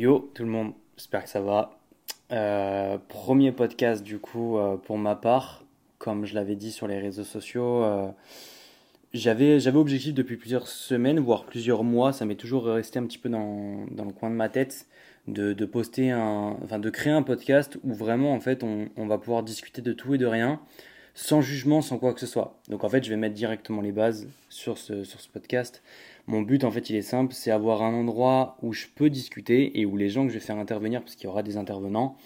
Yo tout le monde, j'espère que ça va. Euh, premier podcast du coup euh, pour ma part, comme je l'avais dit sur les réseaux sociaux, euh, j'avais objectif depuis plusieurs semaines, voire plusieurs mois, ça m'est toujours resté un petit peu dans, dans le coin de ma tête de, de poster un, enfin de créer un podcast où vraiment en fait on, on va pouvoir discuter de tout et de rien, sans jugement, sans quoi que ce soit. Donc en fait je vais mettre directement les bases sur ce, sur ce podcast. Mon but, en fait, il est simple, c'est avoir un endroit où je peux discuter et où les gens que je vais faire intervenir, parce qu'il y aura des intervenants,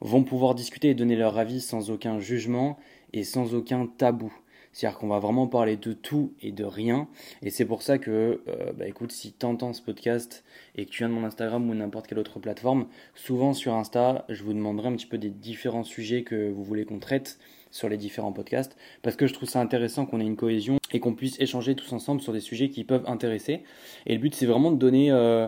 vont pouvoir discuter et donner leur avis sans aucun jugement et sans aucun tabou. C'est-à-dire qu'on va vraiment parler de tout et de rien. Et c'est pour ça que, euh, bah écoute, si tu entends ce podcast et que tu viens de mon Instagram ou n'importe quelle autre plateforme, souvent sur Insta, je vous demanderai un petit peu des différents sujets que vous voulez qu'on traite sur les différents podcasts. Parce que je trouve ça intéressant qu'on ait une cohésion et qu'on puisse échanger tous ensemble sur des sujets qui peuvent intéresser. Et le but, c'est vraiment de donner euh,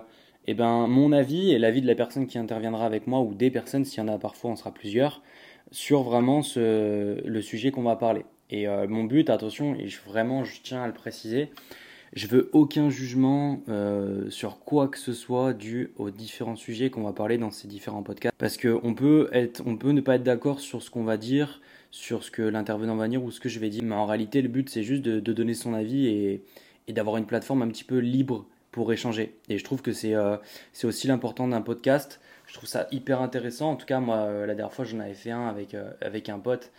eh ben, mon avis et l'avis de la personne qui interviendra avec moi ou des personnes, s'il y en a parfois, on sera plusieurs, sur vraiment ce, le sujet qu'on va parler. Et euh, mon but, attention, et vraiment je tiens à le préciser, je veux aucun jugement euh, sur quoi que ce soit dû aux différents sujets qu'on va parler dans ces différents podcasts. Parce qu'on peut, peut ne pas être d'accord sur ce qu'on va dire, sur ce que l'intervenant va dire ou ce que je vais dire. Mais en réalité, le but, c'est juste de, donner son avis et, d'avoir une plateforme un petit peu libre pour échanger. Et je trouve que c'est euh, aussi l'important d'un podcast. Je trouve ça hyper intéressant. En tout cas, moi, euh, la dernière fois, j'en avais fait un avec, euh, avec un pote.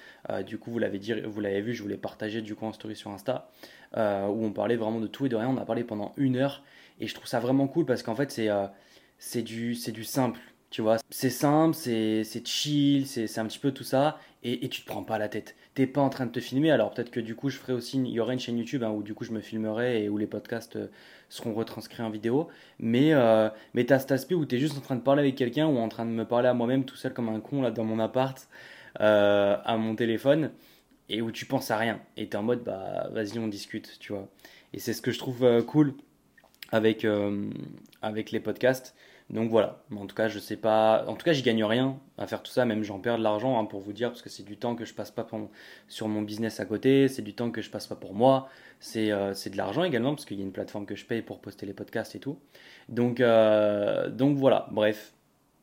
Du coup, vous l'avez vous l'avez vu, je voulais partager du coup en story sur Insta, où on parlait vraiment de tout et de rien. On a parlé pendant une heure. Et je trouve ça vraiment cool parce qu'en fait, c'est euh, c'est du, du simple. Tu vois, c'est simple, c'est chill, c'est un petit peu tout ça, et, et tu te prends pas la tête. T'es pas en train de te filmer, alors peut-être que du coup je ferai aussi, il y aurait une chaîne YouTube hein, où du coup je me filmerai et où les podcasts euh, seront retranscrits en vidéo, mais, euh, mais t'as cet aspect où t'es juste en train de parler avec quelqu'un ou en train de me parler à moi-même tout seul comme un con là dans mon appart, euh, à mon téléphone, et où tu penses à rien, et t'es en mode bah vas-y on discute, tu vois. Et c'est ce que je trouve euh, cool avec, avec les podcasts. Donc voilà, en tout cas, je sais pas. En tout cas, j'y gagne rien à faire tout ça, même j'en perds de l'argent hein, pour vous dire, parce que c'est du temps que je passe pas sur mon business à côté, c'est du temps que je passe pas pour moi, c'est euh, c'est de l'argent également, parce qu'il y a une plateforme que je paye pour poster les podcasts et tout. Donc, euh, voilà, bref,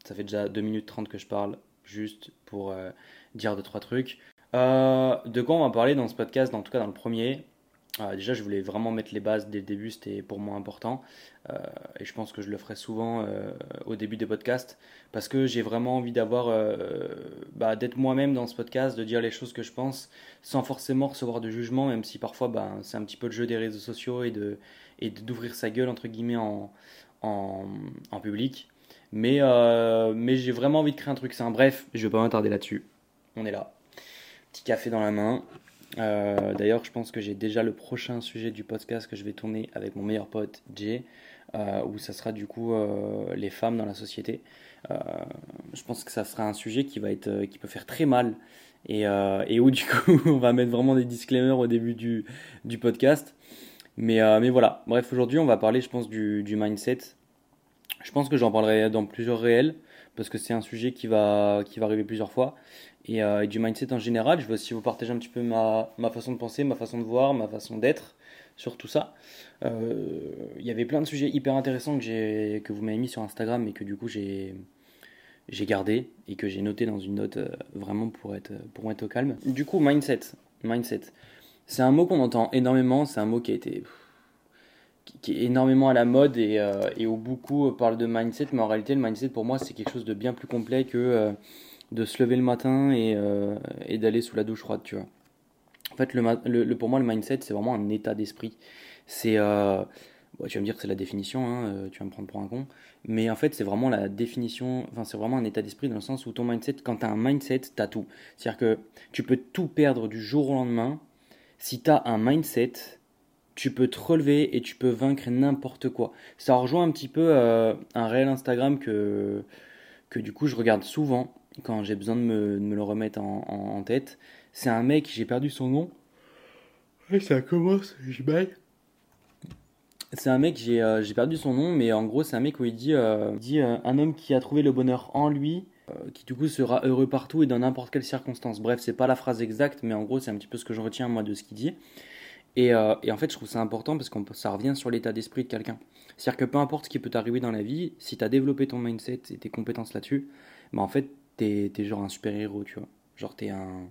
ça fait déjà 2 minutes 30 que je parle, juste pour euh, dire deux trois trucs. De quoi on va parler dans ce podcast, en tout cas dans le premier? Euh, déjà, je voulais vraiment mettre les bases dès le début, c'était pour moi important. Euh, et je pense que je le ferai souvent euh, au début des podcasts, parce que j'ai vraiment envie d'avoir, bah, d'être moi-même dans ce podcast, de dire les choses que je pense, sans forcément recevoir de jugement, même si parfois bah, c'est un petit peu le jeu des réseaux sociaux et de et d'ouvrir sa gueule entre guillemets en, en, en public. Mais, mais j'ai vraiment envie de créer un truc sain. Bref, je vais pas m'attarder là-dessus. On est là. Petit café dans la main. Euh, D'ailleurs, je pense que j'ai déjà le prochain sujet du podcast que je vais tourner avec mon meilleur pote Jay, euh, où ça sera du coup euh, les femmes dans la société. Je pense que ça sera un sujet qui va être, qui peut faire très mal et, où du coup on va mettre vraiment des disclaimers au début du, podcast. Mais, voilà. Bref, aujourd'hui on va parler, je pense, du mindset. Je pense que j'en parlerai dans plusieurs réels parce que c'est un sujet qui va, qui va arriver plusieurs fois et, euh, et du mindset en général. Je veux aussi vous partager un petit peu ma, ma façon de penser, ma façon de voir, ma façon d'être sur tout ça. Euh, Il y avait plein de sujets hyper intéressants que, que vous m'avez mis sur Instagram et que du coup j'ai, j'ai gardé et que j'ai noté dans une note euh, vraiment pour être, pour être au calme. Du coup, mindset. Mindset. C'est un mot qu'on entend énormément, c'est un mot qui a été qui, est énormément à la mode et, euh, et où beaucoup parlent de mindset, mais en réalité le mindset pour moi c'est quelque chose de bien plus complet que euh, de se lever le matin et, euh, et d'aller sous la douche froide, tu vois. En fait, le, pour moi, le mindset, c'est vraiment un état d'esprit. C'est, euh, bon, tu vas me dire que c'est la définition, hein, euh, tu vas me prendre pour un con, mais en fait, c'est vraiment la définition, enfin, c'est vraiment un état d'esprit dans le sens où ton mindset, quand tu as un mindset, tu as tout. C'est-à-dire que tu peux tout perdre du jour au lendemain. Si tu as un mindset, tu peux te relever et tu peux vaincre n'importe quoi. Ça rejoint un petit peu euh, un réel Instagram que, que du coup je regarde souvent quand j'ai besoin de me, de me, le remettre en, en, en tête. C'est un mec, j'ai perdu son nom. Ouais, ça commence, j'ai mal. C'est un mec, j'ai euh, perdu son nom, mais en gros, c'est un mec où il dit, euh, il dit un homme qui a trouvé le bonheur en lui, qui du coup sera heureux partout et dans n'importe quelle circonstance. Bref, c'est pas la phrase exacte, mais en gros, c'est un petit peu ce que je retiens moi de ce qu'il dit. Et, euh, et, en fait, je trouve ça important parce que ça revient sur l'état d'esprit de quelqu'un. C'est-à-dire que peu importe ce qui peut t'arriver dans la vie, si tu as développé ton mindset et tes compétences là-dessus, bah en fait, t'es es genre un super-héros, tu vois. Genre, t'es un.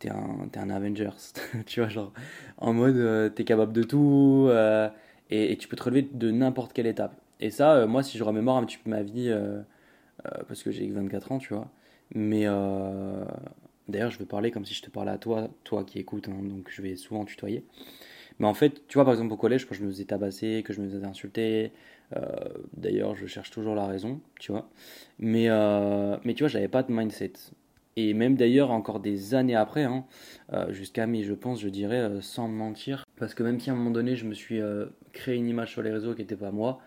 T'es un, un Avengers, tu vois, genre, en mode, euh, t'es capable de tout, euh, et, tu peux te relever de n'importe quelle étape. Et ça, moi, si je remémore un petit peu ma vie, parce que j'ai 24 ans, tu vois, mais d'ailleurs, je vais parler comme si je te parlais à toi, toi qui écoutes, hein, donc je vais souvent tutoyer. Mais en fait, tu vois, par exemple, au collège, quand je me faisais tabasser, que je me faisais insulter, euh, d'ailleurs, je cherche toujours la raison, tu vois. Mais, euh, mais tu vois, j'avais pas de mindset. Et même d'ailleurs, encore des années après, hein, euh, jusqu'à mes, je pense, je dirais, sans mentir, parce que même si à un moment donné, je me suis créé une image sur les réseaux qui n'était pas moi,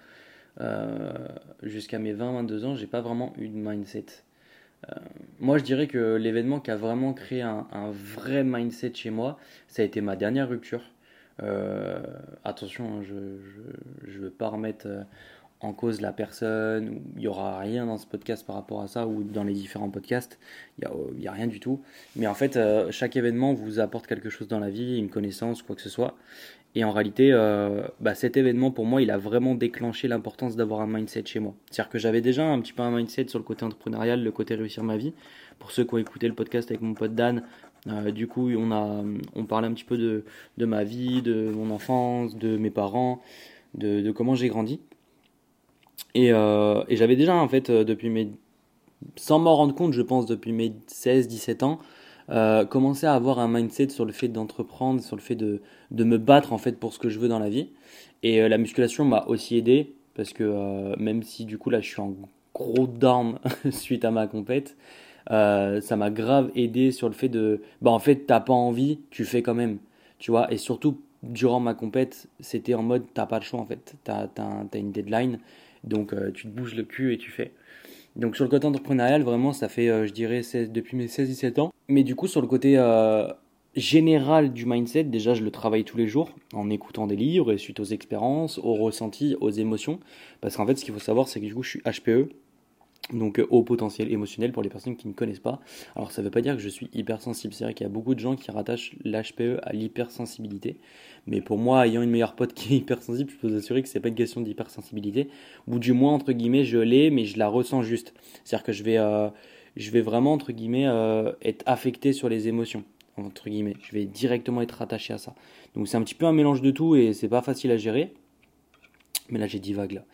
jusqu'à mes 20-22 ans, j'ai pas vraiment eu de mindset. Moi, je dirais que l'événement qui a vraiment créé un, vrai mindset chez moi, ça a été ma dernière rupture. Euh, attention, hein, je ne veux pas remettre euh, en cause la personne, il n'y aura rien dans ce podcast par rapport à ça ou dans les différents podcasts, il n'y a, a, rien du tout. Mais en fait, euh, chaque événement vous apporte quelque chose dans la vie, une connaissance, quoi que ce soit. Et en réalité, bah, cet événement pour moi, il a vraiment déclenché l'importance d'avoir un mindset chez moi. C'est-à-dire que j'avais déjà un petit peu un mindset sur le côté entrepreneurial, le côté réussir ma vie. Pour ceux qui ont écouté le podcast avec mon pote Dan, euh, du coup, on, a, on parlait un petit peu de, de, ma vie, de mon enfance, de mes parents, de, comment j'ai grandi. Et, euh, et j'avais déjà, en fait, euh, depuis mes. Sans m'en rendre compte, je pense, depuis mes 16-17 ans, euh, commencé à avoir un mindset sur le fait d'entreprendre, sur le fait de, de, me battre, en fait, pour ce que je veux dans la vie. Et la musculation m'a aussi aidé, parce que même si, du coup, là, je suis en gros down suite à ma compète, euh, ça m'a grave aidé sur le fait de, bah en fait, t'as pas envie, tu fais quand même, tu vois? Et surtout, durant ma compète, c'était en mode, t'as pas le choix en fait, t'as as, une deadline, donc euh, tu te bouges le cul et tu fais. Donc sur le côté entrepreneurial, vraiment, ça fait, euh, je dirais, depuis mes 16-17 ans. Mais du coup, sur le côté général du mindset, déjà, je le travaille tous les jours en écoutant des livres et suite aux expériences, aux ressentis, aux émotions. Parce qu'en fait, ce qu'il faut savoir, c'est que du coup, je suis HPE, donc euh, au potentiel émotionnel pour les personnes qui ne connaissent pas. Alors ça ne veut pas dire que je suis hypersensible, c'est vrai qu'il y a beaucoup de gens qui rattachent l'HPE à l'hypersensibilité, mais pour moi, ayant une meilleure pote qui est hypersensible, je peux vous assurer que c'est pas une question d'hypersensibilité, ou du moins entre guillemets je l'ai, mais je la ressens juste. C'est-à-dire que je vais, euh, je vais vraiment entre guillemets euh, être affecté sur les émotions entre guillemets, je vais directement être attaché à ça. Donc c'est un petit peu un mélange de tout et c'est pas facile à gérer. Mais là j'ai dit vague là.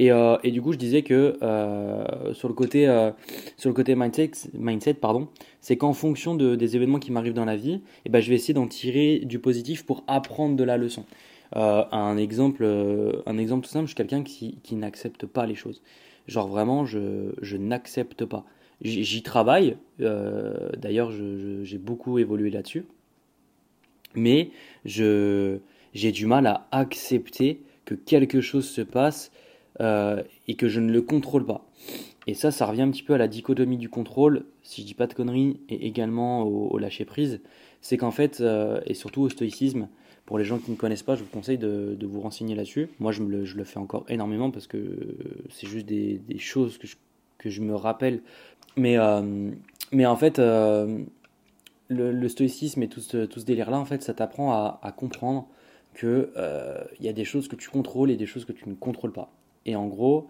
Euh, et, du coup, je disais que euh, sur le côté, sur le côté mindset, mindset pardon, c'est qu'en fonction de, des événements qui m'arrivent dans la vie, et eh ben, je vais essayer d'en tirer du positif pour apprendre de la leçon. un, exemple, un exemple tout simple, je suis quelqu'un qui, qui n'accepte pas les choses. Genre vraiment, je, je n'accepte pas. J'y travaille, d'ailleurs j'ai beaucoup évolué là-dessus, mais j'ai du mal à accepter que quelque chose se passe euh, et que je ne le contrôle pas. Et ça, ça revient un petit peu à la dichotomie du contrôle, si je dis pas de conneries, et également au, lâcher prise. C'est qu'en fait, euh, et surtout au stoïcisme, pour les gens qui ne connaissent pas, je vous conseille de, vous renseigner là-dessus. Moi, je, le, je, le, fais encore énormément parce que c'est juste des, des, choses que je, que je me rappelle. Mais, euh, mais en fait, le, le, stoïcisme et tout ce, tout ce délire-là, en fait, ça t'apprend à, comprendre qu'il il y a des choses que tu contrôles et des choses que tu ne contrôles pas. Et en gros,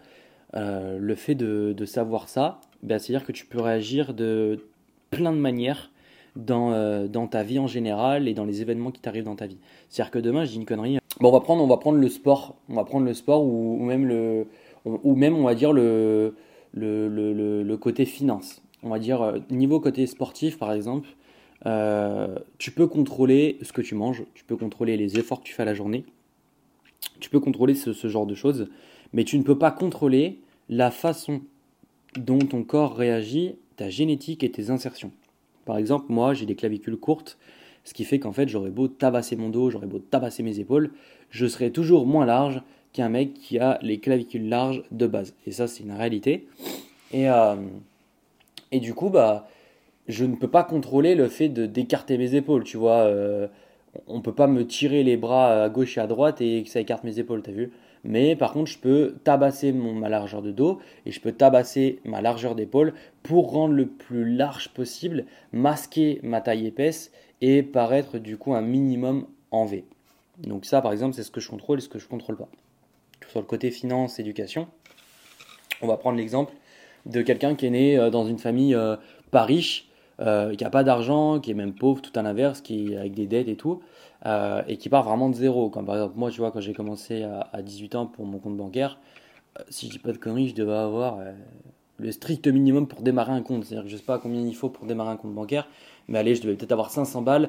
euh, le fait de, savoir ça, ben, c'est-à-dire que tu peux réagir de plein de manières dans, euh, dans ta vie en général et dans les événements qui t'arrivent dans ta vie. C'est-à-dire que demain, je dis une connerie. Bon, on va prendre, on va prendre le sport. On va prendre le sport ou, ou même, le, ou même, on va dire, le, le, le, le côté finance. On va dire, euh, niveau côté sportif, par exemple, tu peux contrôler ce que tu manges, tu peux contrôler les efforts que tu fais à la journée, tu peux contrôler ce, ce genre de choses mais tu ne peux pas contrôler la façon dont ton corps réagit, ta génétique et tes insertions. Par exemple, moi, j'ai des clavicules courtes, ce qui fait qu'en fait, j'aurais beau tabasser mon dos, j'aurais beau tabasser mes épaules, je serai toujours moins large qu'un mec qui a les clavicules larges de base. Et ça, c'est une réalité. Et, euh, et du coup, bah, je ne peux pas contrôler le fait de d'écarter mes épaules, tu vois. Euh, on peut pas me tirer les bras à gauche et à droite et que ça écarte mes épaules, t'as vu? Mais par contre je peux tabasser ma largeur de dos et je peux tabasser ma largeur d'épaule pour rendre le plus large possible, masquer ma taille épaisse et paraître du coup un minimum en V. Donc ça, par exemple, c'est ce que je contrôle et ce que je contrôle pas. Sur le côté finance, éducation, on va prendre l'exemple de quelqu'un qui est né euh, dans une famille euh, pas riche, euh, qui n'a pas d'argent, qui est même pauvre, tout à l'inverse, qui avec des dettes et tout, et qui part vraiment de zéro. Comme par exemple, moi, tu vois, quand j'ai commencé à, 18 ans pour mon compte bancaire, si je dis pas de conneries, je devais avoir le strict minimum pour démarrer un compte. C'est-à-dire que je sais pas combien il faut pour démarrer un compte bancaire, mais allez, je devais peut-être avoir 500 balles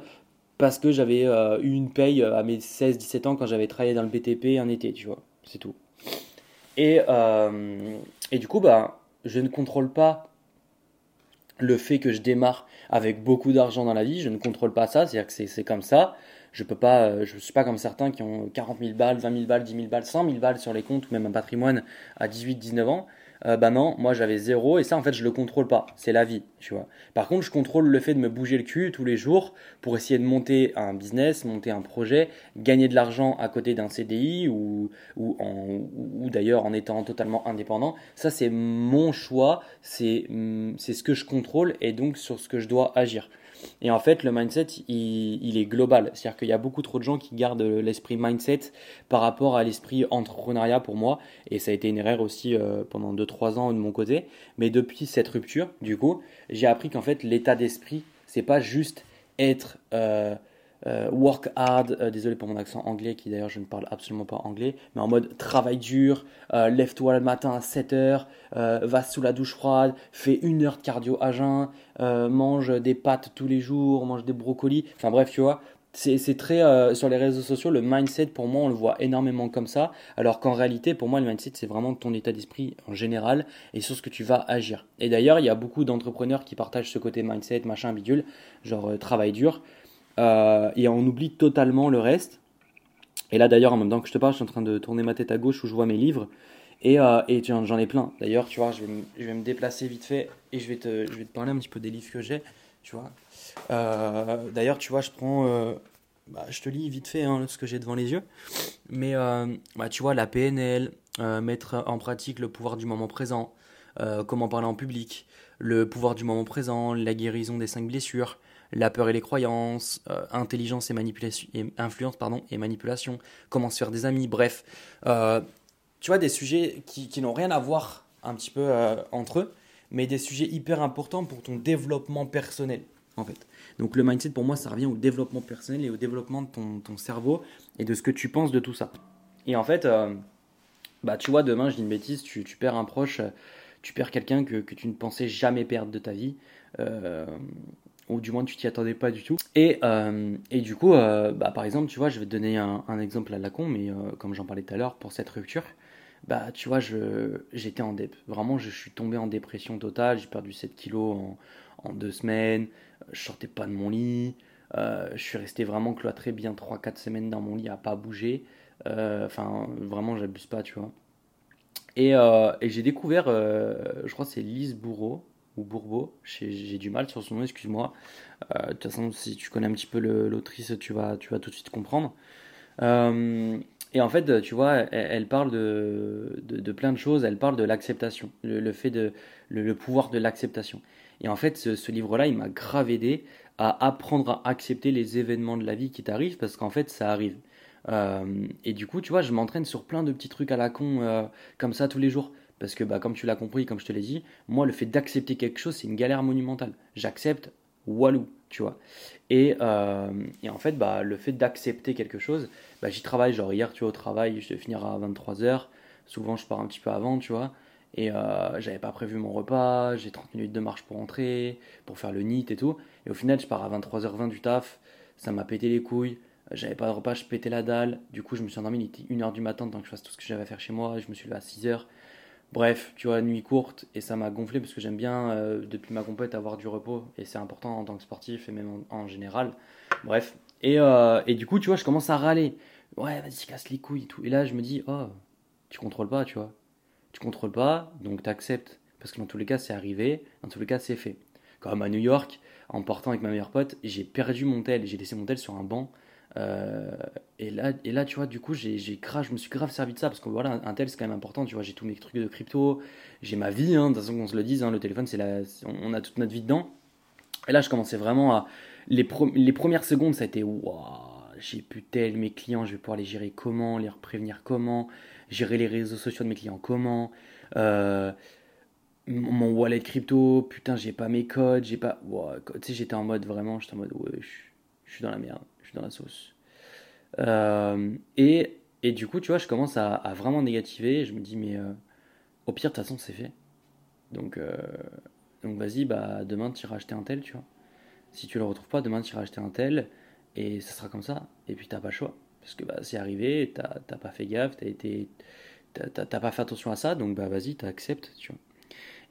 parce que j'avais eu une paye à mes 16-17 ans quand j'avais travaillé dans le BTP un été, tu vois. C'est tout. Et, et du coup, bah, je ne contrôle pas le fait que je démarre avec beaucoup d'argent dans la vie, je ne contrôle pas ça, c'est-à-dire que c'est comme ça. Je peux pas, euh, je suis pas comme certains qui ont 40 000 balles, 20 000 balles, 10 000 balles, 100 000 balles sur les comptes ou même un patrimoine à 18, 19 ans euh, bah non, moi j'avais zéro et ça en fait je le contrôle pas, c'est la vie, tu vois. Par contre, je contrôle le fait de me bouger le cul tous les jours pour essayer de monter un business, monter un projet, gagner de l'argent à côté d'un CDI ou, ou, ou d'ailleurs en étant totalement indépendant. Ça c'est mon choix, c'est ce que je contrôle et donc sur ce que je dois agir. Et en fait, le mindset, il, est global. C'est-à-dire qu'il y a beaucoup trop de gens qui gardent l'esprit mindset par rapport à l'esprit entrepreneuriat pour moi. Et ça a été une erreur aussi euh, pendant 2-3 ans de mon côté. Mais depuis cette rupture, du coup, j'ai appris qu'en fait, l'état d'esprit, c'est pas juste être euh, work hard, euh, désolé pour mon accent anglais qui d'ailleurs je ne parle absolument pas anglais, mais en mode travail dur, euh, lève-toi le matin à 7h, va sous la douche froide, fais une heure de cardio à jeun, mange des pâtes tous les jours, mange des brocolis, enfin bref tu vois, c'est très sur les réseaux sociaux le mindset pour moi on le voit énormément comme ça. Alors qu'en réalité pour moi le mindset c'est vraiment ton état d'esprit en général et sur ce que tu vas agir. Et d'ailleurs il y a beaucoup d'entrepreneurs qui partagent ce côté mindset machin bidule genre travail dur euh, et on oublie totalement le reste. Et là d'ailleurs, en même temps que je te parle, je suis en train de tourner ma tête à gauche où je vois mes livres. Et, euh, et j'en ai plein. D'ailleurs, tu vois, je vais, me, déplacer vite fait et je vais, te, je vais te parler un petit peu des livres que j'ai. Tu vois. Euh, d'ailleurs, tu vois, je prends. Bah, je te lis vite fait hein, ce que j'ai devant les yeux. Mais bah, tu vois, la PNL, mettre en pratique le pouvoir du moment présent, comment parler en public, le pouvoir du moment présent, la guérison des cinq blessures, la peur et les croyances, euh, intelligence et manipulation, influence pardon, et manipulation, comment se faire des amis, bref. Euh, tu vois, des sujets qui, qui n'ont rien à voir un petit peu euh, entre eux, mais des sujets hyper importants pour ton développement personnel, en fait. Donc le mindset, pour moi, ça revient au développement personnel et au développement de ton, ton cerveau et de ce que tu penses de tout ça. Et en fait, bah, tu vois, demain, je dis une bêtise, tu, tu perds un proche, tu perds quelqu'un que, que, tu ne pensais jamais perdre de ta vie ou du moins tu t'y attendais pas du tout. Et, euh, et du coup, euh, bah, par exemple, tu vois, je vais te donner un, exemple à la con, mais euh, comme j'en parlais tout à l'heure, pour cette rupture, bah tu vois, j'étais en dep. Vraiment, je suis tombé en dépression totale, j'ai perdu 7 kilos en, en, deux semaines, je sortais pas de mon lit, je suis resté vraiment cloîtré bien 3-4 semaines dans mon lit à pas bouger. Enfin, vraiment, j'abuse pas, tu vois. Et, et j'ai découvert, je crois c'est Lise Bourreau, ou Bourbeau, j'ai du mal sur son nom, excuse-moi. Euh, de toute façon, si tu connais un petit peu l'autrice, tu vas, tu vas tout de suite comprendre. Euh, et en fait, tu vois, elle, parle de, de, plein de choses. Elle parle de l'acceptation, le, fait de le, pouvoir de l'acceptation. Et en fait, ce, livre-là, il m'a grave aidé à apprendre à accepter les événements de la vie qui t'arrivent parce qu'en fait, ça arrive. Euh, et du coup, tu vois, je m'entraîne sur plein de petits trucs à la con comme ça tous les jours. Parce que, bah, comme tu l'as compris, comme je te l'ai dit, moi, le fait d'accepter quelque chose, c'est une galère monumentale. J'accepte, walou, tu vois. Et, euh, et, en fait, bah, le fait d'accepter quelque chose, bah, j'y travaille. Genre, hier, tu vois, au travail, je vais finir à 23h. Souvent, je pars un petit peu avant, tu vois. Et euh, j'avais pas prévu mon repas, j'ai 30 minutes de marche pour rentrer, pour faire le NIT et tout. Et au final, je pars à 23h20 du taf, ça m'a pété les couilles. J'avais pas de repas, je pétais la dalle. Du coup, je me suis endormi, il était 1h du matin tant que je fasse tout ce que j'avais à faire chez moi. Je me suis levé à 6h. Bref, tu vois, nuit courte, et ça m'a gonflé parce que j'aime bien, euh, depuis ma compète, avoir du repos, et c'est important en tant que sportif et même en, général. Bref, et, euh, et, du coup, tu vois, je commence à râler. Ouais, vas-y, casse les couilles et tout. Et là, je me dis, oh, tu contrôles pas, tu vois. Tu contrôles pas, donc t'acceptes. Parce que dans tous les cas, c'est arrivé, dans tous les cas, c'est fait. Comme à New York, en portant avec ma meilleure pote, j'ai perdu mon tel, j'ai laissé mon tel sur un banc. Euh, et, là, et là, tu vois, du coup, j'ai, j'ai je me suis grave servi de ça parce que voilà, un tel, c'est quand même important. Tu vois, j'ai tous mes trucs de crypto, j'ai ma vie, hein, de toute façon, qu'on se le dise, hein, le téléphone, c'est la, on a toute notre vie dedans. Et là, je commençais vraiment à. Les, premières secondes, ça a été waouh, j'ai pu tel, mes clients, je vais pouvoir les gérer comment, les prévenir comment, gérer les réseaux sociaux de mes clients comment, euh, mon wallet crypto, putain, j'ai pas mes codes, j'ai pas. tu sais, j'étais en mode vraiment, j'étais en mode, ouais, je suis dans la merde, dans la sauce. Euh, et, et, du coup, tu vois, je commence à, vraiment négativer, je me dis, mais euh, au pire, de toute façon, c'est fait. Donc, donc vas-y, bah, demain, tu iras acheter un tel, tu vois. Si tu le retrouves pas, demain, tu iras acheter un tel, et ça sera comme ça. Et puis, t'as pas le choix. Parce que bah, c'est arrivé, t'as pas fait gaffe, t'as été. T'as pas fait attention à ça, donc bah vas-y, t'acceptes, tu vois.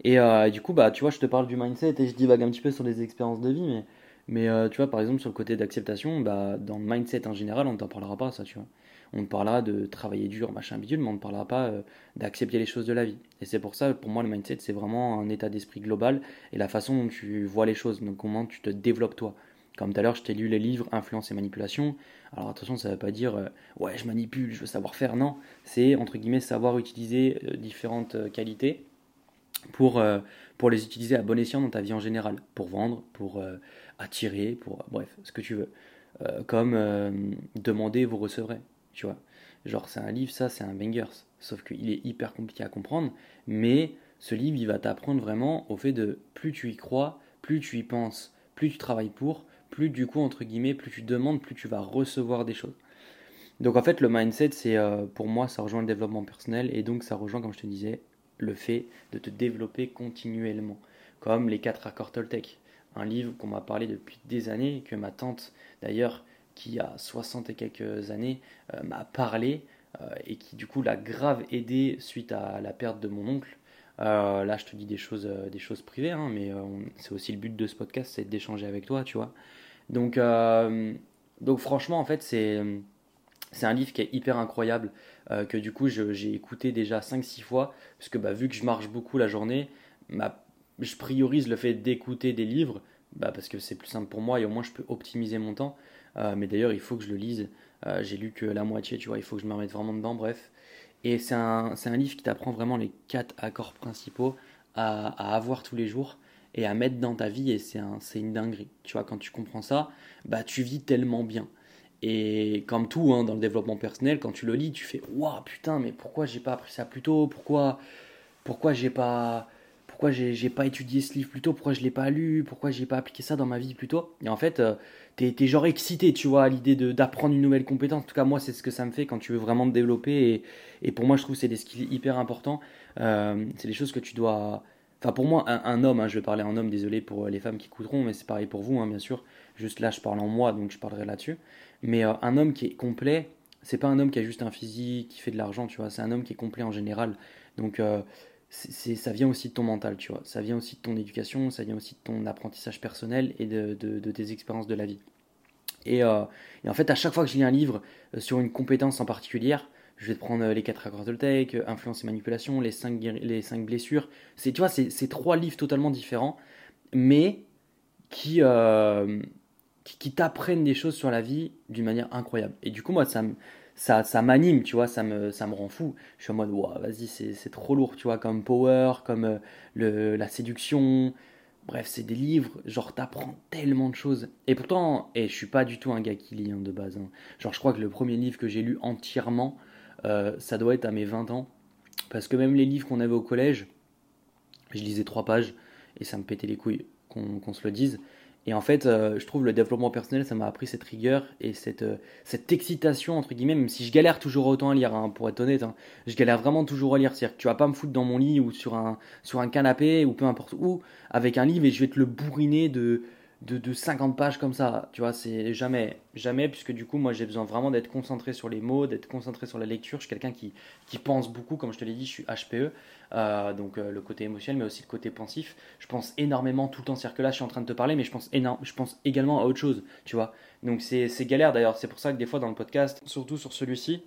Euh, et du coup, bah, tu vois, je te parle du mindset et je divague un petit peu sur les expériences de vie, mais, mais euh, tu vois, par exemple, sur le côté d'acceptation, bah, dans le mindset en général, on ne t'en parlera pas, ça, tu vois. On te parlera de travailler dur, machin bidule, mais on ne parlera pas euh, d'accepter les choses de la vie. Et c'est pour ça, pour moi, le mindset, c'est vraiment un état d'esprit global et la façon dont tu vois les choses, donc comment tu te développes toi. Comme tout à l'heure, je t'ai lu les livres Influence et Manipulation. Alors attention, ça ne veut pas dire ouais, je manipule, je veux savoir faire. Non, c'est entre guillemets savoir utiliser différentes qualités pour, euh, pour les utiliser à bon escient dans ta vie en général, pour vendre, pour euh, attirer, pour bref, ce que tu veux. Euh, comme demander, vous recevrez, tu vois. Genre, c'est un livre, ça, c'est un bangers. Sauf qu'il est hyper compliqué à comprendre, mais ce livre, il va t'apprendre vraiment au fait de plus tu y crois, plus tu y penses, plus tu travailles pour, plus du coup, entre guillemets, plus tu demandes, plus tu vas recevoir des choses. Donc en fait, le mindset, c'est pour moi, ça rejoint le développement personnel et donc ça rejoint, comme je te disais, le fait de te développer continuellement, comme les quatre accords Toltec, un livre qu'on m'a parlé depuis des années, que ma tante d'ailleurs, qui a 60 et quelques années, euh, m'a parlé, euh, et qui du coup l'a grave aidé suite à la perte de mon oncle. Euh, là, je te dis des choses, des choses privées, hein, mais c'est aussi le but de ce podcast, c'est d'échanger avec toi, tu vois. Donc, donc franchement, en fait, c'est c'est un livre qui est hyper incroyable, que du coup j'ai écouté déjà 5-6 fois, parce que bah, vu que je marche beaucoup la journée, je priorise le fait d'écouter des livres, bah, parce que c'est plus simple pour moi et au moins je peux optimiser mon temps. Euh, mais d'ailleurs, il faut que je le lise. Euh, j'ai lu que la moitié, tu vois, il faut que je me remette vraiment dedans, bref. Et c'est un, un, livre qui t'apprend vraiment les 4 accords principaux à, à, avoir tous les jours et à mettre dans ta vie, et c'est une dinguerie. Tu vois, quand tu comprends ça, bah tu vis tellement bien. Et comme tout hein, dans le développement personnel, quand tu le lis, tu fais waouh putain, mais pourquoi j'ai pas appris ça plus tôt? Pourquoi pourquoi j'ai pas pourquoi j'ai pas étudié ce livre plus tôt Pourquoi je l'ai pas lu Pourquoi j'ai pas appliqué ça dans ma vie plus tôt Et en fait, euh, tu es, genre excité, tu vois, à l'idée d'apprendre une nouvelle compétence. En tout cas, moi, c'est ce que ça me fait quand tu veux vraiment te développer. Et, et pour moi, je trouve que c'est des skills hyper importants. Euh, c'est des choses que tu dois. Enfin, pour moi, un, homme, hein, je vais parler en homme, désolé pour les femmes qui écouteront, mais c'est pareil pour vous, hein, bien sûr. Juste là, je parle en moi, donc je parlerai là-dessus. Mais euh, un homme qui est complet, c'est pas un homme qui a juste un physique, qui fait de l'argent, tu vois. C'est un homme qui est complet en général. Donc euh, c'est, ça vient aussi de ton mental, tu vois. Ça vient aussi de ton éducation, ça vient aussi de ton apprentissage personnel et de, tes expériences de la vie. Et, euh, et, en fait, à chaque fois que je lis un livre sur une compétence en particulier, je vais te prendre les 4 accords Toltec, influence et manipulation, les 5, les blessures. C'est, tu vois, c'est, c'est trois livres totalement différents, mais qui, qui, t'apprennent des choses sur la vie d'une manière incroyable. Et du coup, moi, ça, ça, ça m'anime, tu vois, ça me, ça me rend fou. Je suis en mode, wow, vas-y, c'est trop lourd, tu vois, comme Power, comme euh, le, la séduction. Bref, c'est des livres, genre, t'apprends tellement de choses. Et pourtant, et je suis pas du tout un gars qui lit hein, de base. Hein. Genre, je crois que le premier livre que j'ai lu entièrement, euh, ça doit être à mes 20 ans. Parce que même les livres qu'on avait au collège, je lisais trois pages et ça me pétait les couilles qu'on se le dise. Et en fait, euh, je trouve le développement personnel, ça m'a appris cette rigueur et cette, euh, cette excitation, entre guillemets, même si je galère toujours autant à lire, hein, pour être honnête. Hein. je galère vraiment toujours à lire. C'est-à-dire que tu vas pas me foutre dans mon lit ou sur un, sur un canapé ou peu importe où, avec un livre et je vais te le bourriner de, de, de 50 pages comme ça. Tu vois, c'est jamais, jamais, puisque du coup, moi, j'ai besoin vraiment d'être concentré sur les mots, d'être concentré sur la lecture. Je suis quelqu'un qui, qui pense beaucoup, comme je te l'ai dit, je suis HPE, euh, donc euh, le côté émotionnel, mais aussi le côté pensif. Je pense énormément tout le temps. C'est-à-dire que là, je suis en train de te parler, mais je pense, énorme, je pense également à autre chose, tu vois. Donc c'est galère d'ailleurs. C'est pour ça que des fois, dans le podcast, surtout sur celui-ci,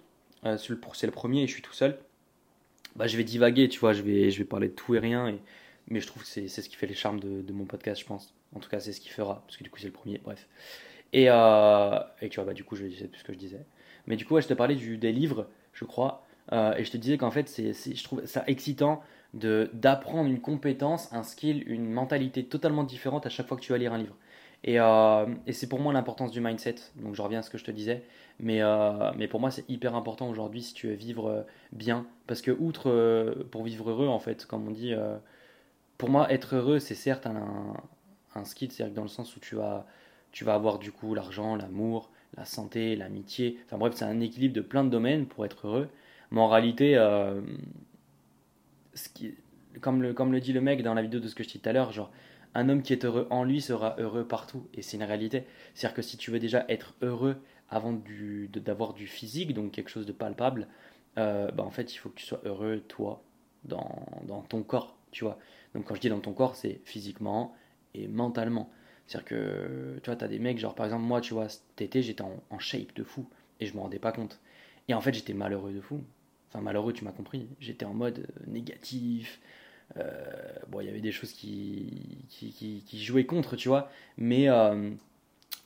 euh, c'est le premier et je suis tout seul, bah, je vais divaguer, tu vois, je vais, je vais parler de tout et rien. Mais je trouve que c'est ce qui fait les charmes de, de mon podcast, je pense. En tout cas, c'est ce qu'il fera, parce que du coup, c'est le premier, bref. Et, euh, et tu vois, bah, du coup, je disais plus ce que je disais. Mais du coup, je te parlais du, des livres, je crois, euh, et je te disais qu'en fait, c'est, je trouve ça excitant d'apprendre une compétence, un skill, une mentalité totalement différente à chaque fois que tu vas lire un livre. Et, euh, et c'est pour moi l'importance du mindset. Donc je reviens à ce que je te disais. Mais, mais pour moi, c'est hyper important aujourd'hui si tu veux vivre bien. Parce que, outre pour vivre heureux, en fait, comme on dit, pour moi, être heureux, c'est certes un, un skill, c'est-à-dire dans le sens où tu vas, tu vas avoir du coup l'argent, l'amour, la santé, l'amitié. Enfin bref, c'est un équilibre de plein de domaines pour être heureux. Mais en réalité, euh, ce qui, comme, le, comme le dit le mec dans la vidéo de ce que je dis tout à l'heure, genre, un homme qui est heureux en lui sera heureux partout. Et c'est une réalité. C'est-à-dire que si tu veux déjà être heureux avant d'avoir du physique, donc quelque chose de palpable, euh, bah en fait, il faut que tu sois heureux, toi, dans, dans ton corps, tu vois. Donc quand je dis dans ton corps, c'est physiquement et mentalement. C'est-à-dire que, tu vois, t'as des mecs, genre par exemple, moi, tu vois, cet été, j'étais en, shape de fou et je me rendais pas compte. Et en fait, j'étais malheureux de fou. Enfin, malheureux, tu m'as compris. J'étais en mode euh, négatif, euh, bon, il y avait des choses qui, qui, jouaient contre, tu vois, mais, euh,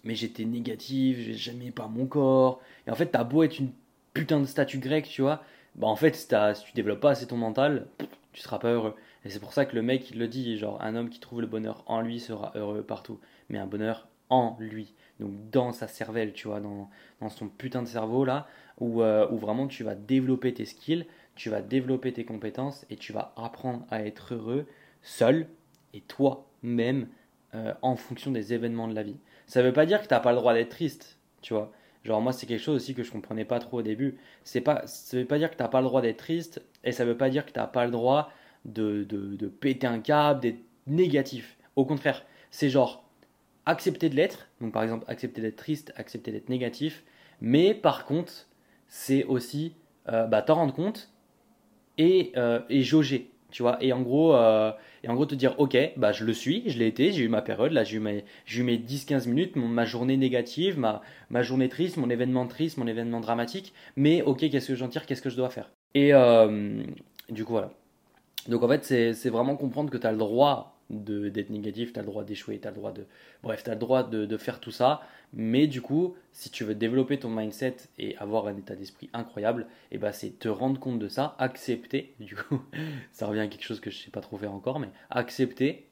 mais j'étais négatif, j'aimais pas mon corps. Et en fait, t'as beau être une putain de statue grecque, tu vois, bah en fait, si, si tu développes pas assez ton mental, tu seras pas heureux. Et c'est pour ça que le mec, il le dit, genre, un homme qui trouve le bonheur en lui sera heureux partout, mais un bonheur en lui. Donc dans sa cervelle, tu vois, dans, dans son putain de cerveau là, où, euh, où vraiment tu vas développer tes skills, tu vas développer tes compétences et tu vas apprendre à être heureux seul et toi-même euh, en fonction des événements de la vie. Ça veut pas dire que t'as pas le droit d'être triste, tu vois. Genre moi c'est quelque chose aussi que je comprenais pas trop au début. C'est pas, ça veut pas dire que t'as pas le droit d'être triste et ça veut pas dire que t'as pas le droit de, de, de péter un câble, d'être négatif. Au contraire, c'est genre accepter de l'être. Donc par exemple accepter d'être triste, accepter d'être négatif. Mais par contre, c'est aussi euh, bah, t'en rendre compte et, euh, et jauger, tu vois. Et en gros, euh, et en gros te dire, ok, bah je le suis, je l'ai été, j'ai eu ma période, là j'ai eu mes, mes 10-15 minutes, ma journée négative, ma, ma journée triste, mon événement triste, mon événement dramatique, mais ok, qu'est-ce que j'en tire, qu'est-ce que je dois faire? Et du coup, voilà. Donc en fait, c'est vraiment comprendre que tu as le droit d'être négatif, tu as le droit d'échouer, tu as le droit de... Bref, tu as le droit de, de faire tout ça, mais du coup, si tu veux développer ton mindset et avoir un état d'esprit incroyable, et ben c'est te rendre compte de ça, accepter, du coup, ça revient à quelque chose que je sais pas trop faire encore, mais accepter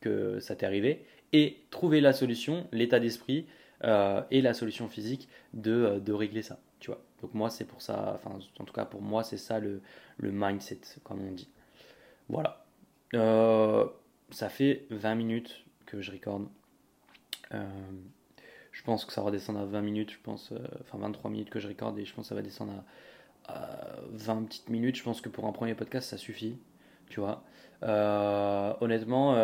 que ça t'est arrivé et trouver la solution, l'état d'esprit euh, et la solution physique de, euh, de régler ça, tu vois. Donc moi, c'est pour ça, enfin, en tout cas pour moi, c'est ça le, le mindset, comme on dit. Voilà. Euh, ça fait 20 minutes que je recorde. Euh, je pense que ça va descendre à 20 minutes, je pense, euh, enfin 23 minutes que je recorde et je pense que ça va descendre à, à 20 petites minutes. Je pense que pour un premier podcast, ça suffit, tu vois. Honnêtement,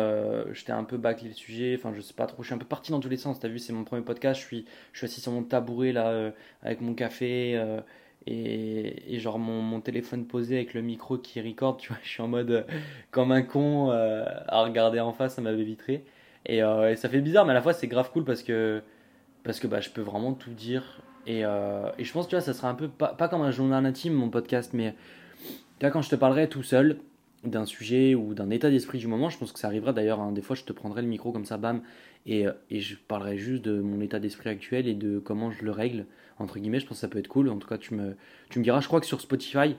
j'étais un peu bâclé le sujet, enfin je sais pas trop, je suis un peu parti dans tous les sens. T'as vu, c'est mon premier podcast, je suis, je suis assis sur mon tabouret là, avec mon café et, genre mon, mon téléphone posé avec le micro qui record, tu vois. Je suis en mode euh, comme un con euh, à regarder en face à ma. Et, euh, et ça fait bizarre, mais à la fois c'est grave cool parce que, parce que bah, je peux vraiment tout dire. Et, et je pense, tu vois, ça sera un peu pas, pas comme un journal intime, mon podcast, mais tu vois, quand je te parlerai tout seul d'un sujet ou d'un état d'esprit du moment, je pense que ça arrivera d'ailleurs. hein, des fois, je te prendrai le micro comme ça, bam, et, et je parlerai juste de mon état d'esprit actuel et de comment je le règle, entre guillemets. Je pense que ça peut être cool. En tout cas, tu me, diras. Je crois que sur Spotify,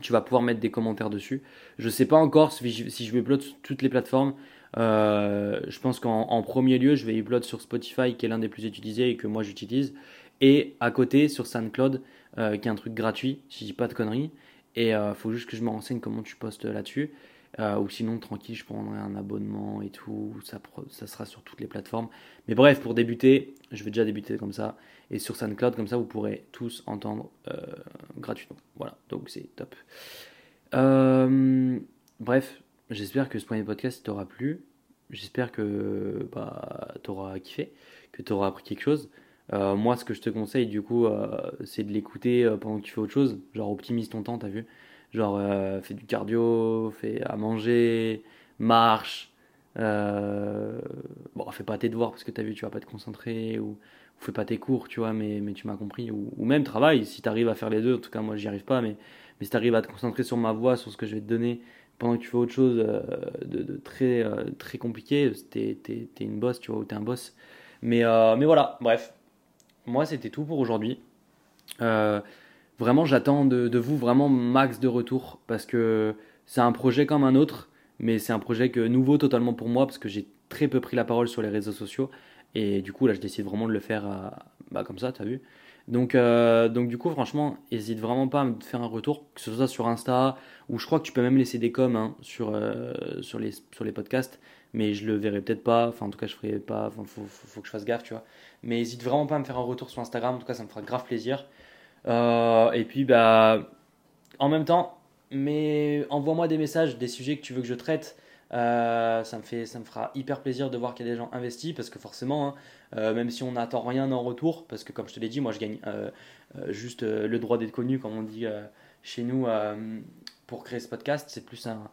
tu vas pouvoir mettre des commentaires dessus. Je sais pas encore si je, vais upload sur toutes les plateformes. Euh, je pense qu'en en premier lieu, je vais upload sur Spotify, qui est l'un des plus utilisés et que moi j'utilise. Et à côté, sur SoundCloud, euh, qui est un truc gratuit, si je dis pas de conneries. Et il faut juste que je me renseigne comment tu postes là-dessus. Euh, ou sinon, tranquille, je prendrai un abonnement et tout. Ça, ça sera sur toutes les plateformes. Mais bref, pour débuter, je vais déjà débuter comme ça. Et sur SoundCloud, comme ça, vous pourrez tous entendre euh, gratuitement. Voilà, donc c'est top. Euh, bref, j'espère que ce premier podcast t'aura plu. J'espère que bah, t'auras kiffé, que t'auras appris quelque chose. Moi, ce que je te conseille, du coup, c'est de l'écouter pendant que tu fais autre chose. Genre, optimise ton temps, t'as vu? Genre, euh, fais du cardio, fais à manger, marche. euh, Bon, fais pas tes devoirs parce que t'as vu, tu vas pas te concentrer. Ou, ou fais pas tes cours, tu vois, mais, mais tu m'as compris. Ou, même travaille, si t'arrives à faire les deux. En tout cas, moi, j'y arrive pas, mais, mais si t'arrives à te concentrer sur ma voix, sur ce que je vais te donner pendant que tu fais autre chose euh, de, très, euh, très compliqué, t'es, t'es, t'es une boss, tu vois, ou t'es un boss. Mais, mais voilà, bref. Moi, c'était tout pour aujourd'hui. Euh, vraiment, j'attends de, de vous vraiment max de retour parce que c'est un projet comme un autre, mais c'est un projet que nouveau totalement pour moi parce que j'ai très peu pris la parole sur les réseaux sociaux Et du coup, là, je décide vraiment de le faire bah, comme ça, t'as vu. Donc, euh, donc du coup, franchement, n'hésite vraiment pas à me faire un retour, que ce soit sur Insta, ou je crois que tu peux même laisser des coms hein, sur, euh, sur, les, sur les podcasts, mais je le verrai peut-être pas, enfin en tout cas je ferai pas, enfin faut, faut, que je fasse gaffe, tu vois. Mais n'hésite vraiment pas à me faire un retour sur Instagram, en tout cas ça me fera grave plaisir. Euh, et puis, bah, en même temps, mais envoie-moi des messages, des sujets que tu veux que je traite. Euh, ça, me fait, ça me fera hyper plaisir de voir qu'il y a des gens investis parce que forcément, hein, euh, même si on n'attend rien en retour, parce que comme je te l'ai dit, moi je gagne juste le droit d'être connu, comme on dit chez nous, pour créer ce podcast. C'est plus un,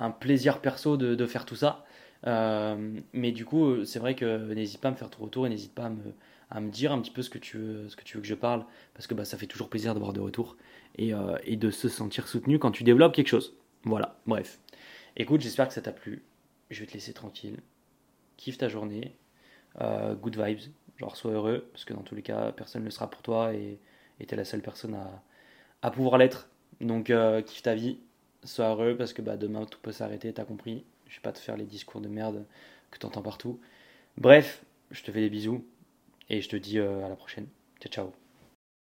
un, plaisir perso de, de faire tout ça. mais du coup, c'est vrai que n'hésite pas à me faire ton retour et n'hésite pas à me, à me dire un petit peu ce que tu veux, ce que, tu veux que je parle, parce que bah, ça fait toujours plaisir d'avoir des retours et, et de se sentir soutenu quand tu développes quelque chose. Voilà, bref. Écoute, j'espère que ça t'a plu. Je vais te laisser tranquille. Kiffe ta journée. Euh, good vibes. Genre, sois heureux, parce que dans tous les cas, personne ne sera pour toi et tu es la seule personne à, à pouvoir l'être. Donc, euh, kiffe ta vie. Sois heureux, parce que bah, demain, tout peut s'arrêter, t'as compris. Je vais pas te faire les discours de merde que t'entends partout. Bref, je te fais des bisous et je te dis euh, à la prochaine. Ciao, ciao.